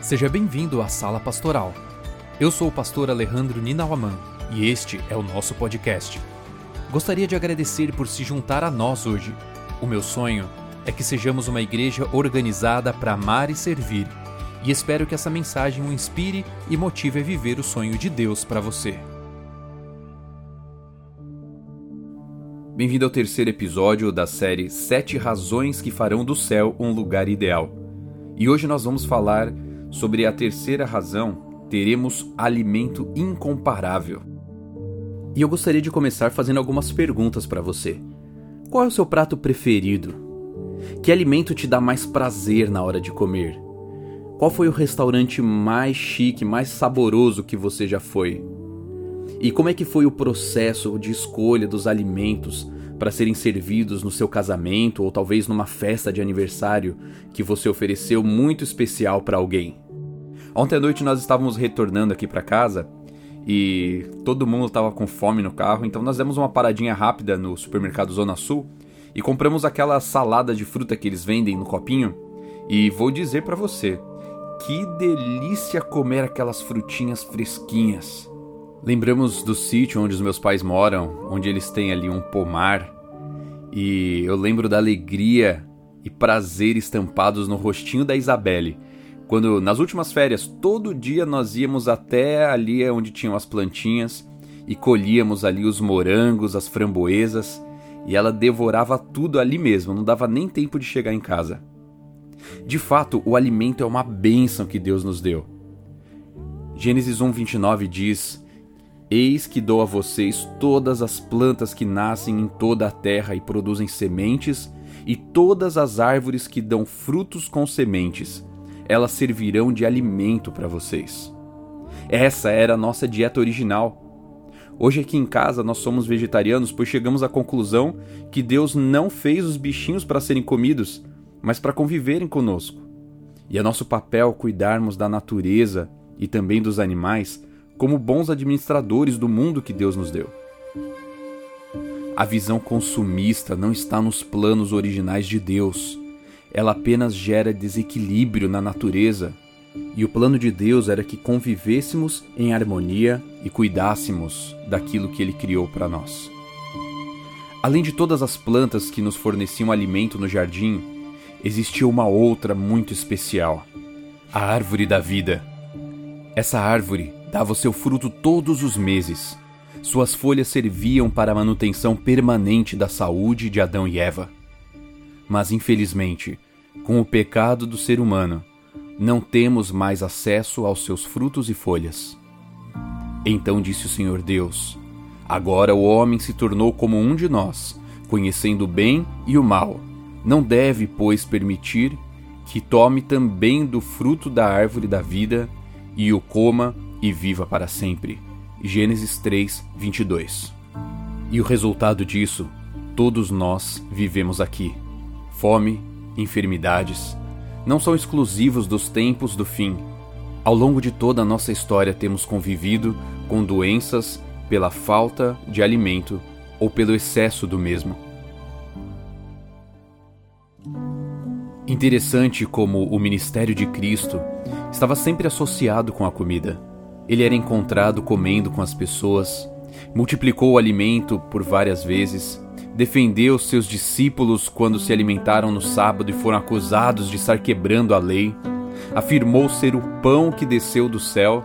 Seja bem-vindo à Sala Pastoral. Eu sou o pastor Alejandro Ninauaman e este é o nosso podcast. Gostaria de agradecer por se juntar a nós hoje. O meu sonho é que sejamos uma igreja organizada para amar e servir, e espero que essa mensagem o inspire e motive a viver o sonho de Deus para você. Bem-vindo ao terceiro episódio da série Sete Razões que Farão do Céu um Lugar Ideal. E hoje nós vamos falar sobre a terceira razão: teremos alimento incomparável. E eu gostaria de começar fazendo algumas perguntas para você. Qual é o seu prato preferido? Que alimento te dá mais prazer na hora de comer? Qual foi o restaurante mais chique, mais saboroso que você já foi? E como é que foi o processo de escolha dos alimentos para serem servidos no seu casamento ou talvez numa festa de aniversário que você ofereceu muito especial para alguém? Ontem à noite nós estávamos retornando aqui para casa e todo mundo estava com fome no carro, então nós demos uma paradinha rápida no supermercado Zona Sul e compramos aquela salada de fruta que eles vendem no copinho. E vou dizer para você, que delícia comer aquelas frutinhas fresquinhas. Lembramos do sítio onde os meus pais moram, onde eles têm ali um pomar, e eu lembro da alegria e prazer estampados no rostinho da Isabelle, quando nas últimas férias todo dia nós íamos até ali onde tinham as plantinhas e colhíamos ali os morangos, as framboesas, e ela devorava tudo ali mesmo, não dava nem tempo de chegar em casa. De fato, o alimento é uma bênção que Deus nos deu. Gênesis 1:29 diz: Eis que dou a vocês todas as plantas que nascem em toda a terra e produzem sementes, e todas as árvores que dão frutos com sementes. Elas servirão de alimento para vocês. Essa era a nossa dieta original. Hoje aqui em casa nós somos vegetarianos, pois chegamos à conclusão que Deus não fez os bichinhos para serem comidos, mas para conviverem conosco. E é nosso papel cuidarmos da natureza e também dos animais como bons administradores do mundo que Deus nos deu. A visão consumista não está nos planos originais de Deus. Ela apenas gera desequilíbrio na natureza. E o plano de Deus era que convivêssemos em harmonia e cuidássemos daquilo que Ele criou para nós. Além de todas as plantas que nos forneciam alimento no jardim, existia uma outra muito especial: a árvore da vida. Essa árvore dava seu fruto todos os meses. Suas folhas serviam para a manutenção permanente da saúde de Adão e Eva. Mas infelizmente, com o pecado do ser humano, não temos mais acesso aos seus frutos e folhas. Então disse o Senhor Deus: Agora o homem se tornou como um de nós, conhecendo o bem e o mal. Não deve, pois, permitir que tome também do fruto da árvore da vida e o coma e viva para sempre. Gênesis 3, 22. E o resultado disso, todos nós vivemos aqui. Fome, enfermidades, não são exclusivos dos tempos do fim. Ao longo de toda a nossa história temos convivido com doenças pela falta de alimento ou pelo excesso do mesmo. Interessante como o ministério de Cristo estava sempre associado com a comida. Ele era encontrado comendo com as pessoas, multiplicou o alimento por várias vezes, defendeu seus discípulos quando se alimentaram no sábado e foram acusados de estar quebrando a lei, afirmou ser o pão que desceu do céu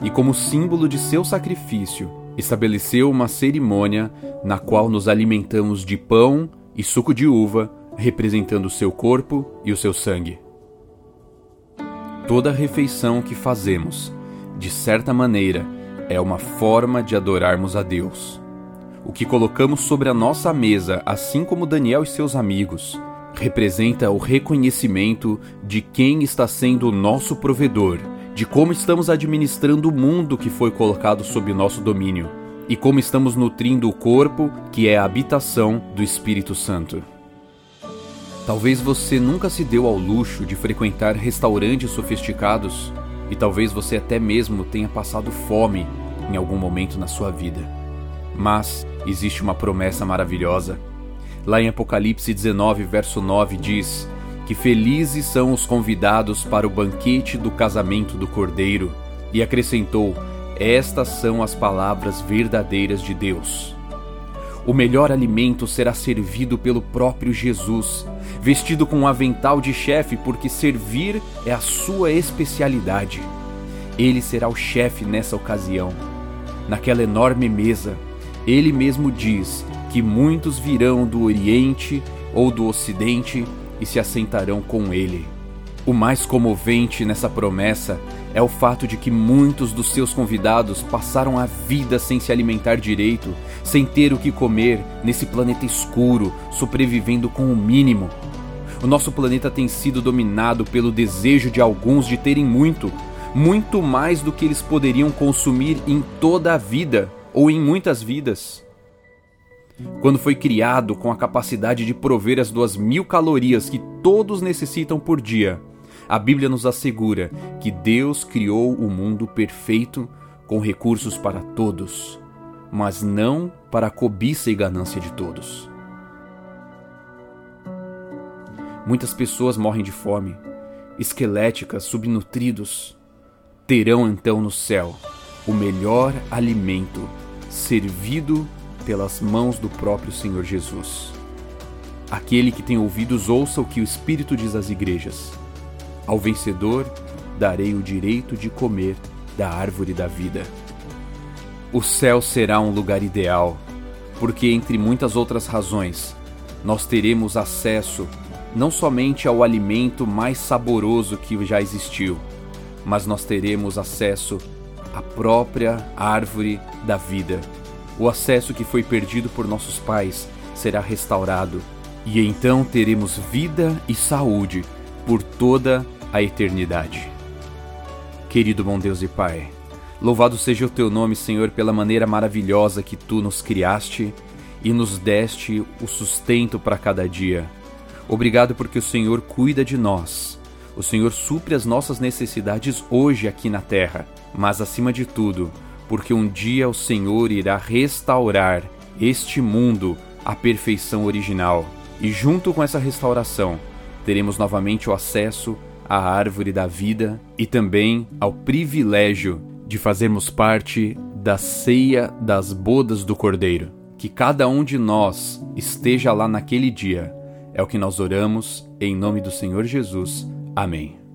e, como símbolo de seu sacrifício, estabeleceu uma cerimônia na qual nos alimentamos de pão e suco de uva, representando o seu corpo e o seu sangue. Toda refeição que fazemos de certa maneira, é uma forma de adorarmos a Deus. O que colocamos sobre a nossa mesa, assim como Daniel e seus amigos, representa o reconhecimento de quem está sendo o nosso provedor, de como estamos administrando o mundo que foi colocado sob nosso domínio e como estamos nutrindo o corpo, que é a habitação do Espírito Santo. Talvez você nunca se deu ao luxo de frequentar restaurantes sofisticados e talvez você até mesmo tenha passado fome em algum momento na sua vida. Mas existe uma promessa maravilhosa. Lá em Apocalipse 19, verso 9 diz: que felizes são os convidados para o banquete do casamento do Cordeiro, e acrescentou: Estas são as palavras verdadeiras de Deus. O melhor alimento será servido pelo próprio Jesus, vestido com um avental de chefe, porque servir é a sua especialidade. Ele será o chefe nessa ocasião. Naquela enorme mesa, ele mesmo diz que muitos virão do Oriente ou do Ocidente e se assentarão com ele. O mais comovente nessa promessa é o fato de que muitos dos seus convidados passaram a vida sem se alimentar direito, sem ter o que comer nesse planeta escuro, sobrevivendo com o mínimo. O nosso planeta tem sido dominado pelo desejo de alguns de terem muito, muito mais do que eles poderiam consumir em toda a vida ou em muitas vidas. Quando foi criado com a capacidade de prover as duas mil calorias que todos necessitam por dia, a Bíblia nos assegura que Deus criou o mundo perfeito com recursos para todos, mas não para a cobiça e ganância de todos. Muitas pessoas morrem de fome, esqueléticas, subnutridos. Terão então no céu o melhor alimento servido pelas mãos do próprio Senhor Jesus. Aquele que tem ouvidos, ouça o que o Espírito diz às igrejas. Ao vencedor darei o direito de comer da árvore da vida. O céu será um lugar ideal, porque, entre muitas outras razões, nós teremos acesso não somente ao alimento mais saboroso que já existiu, mas nós teremos acesso à própria árvore da vida o acesso que foi perdido por nossos pais será restaurado, e então teremos vida e saúde por toda a eternidade. Querido bom Deus e Pai, louvado seja o teu nome, Senhor, pela maneira maravilhosa que tu nos criaste e nos deste o sustento para cada dia. Obrigado porque o Senhor cuida de nós. O Senhor supre as nossas necessidades hoje aqui na terra, mas acima de tudo, porque um dia o Senhor irá restaurar este mundo à perfeição original, e junto com essa restauração, teremos novamente o acesso à árvore da vida e também ao privilégio de fazermos parte da ceia das bodas do Cordeiro. Que cada um de nós esteja lá naquele dia. É o que nós oramos em nome do Senhor Jesus. Amém.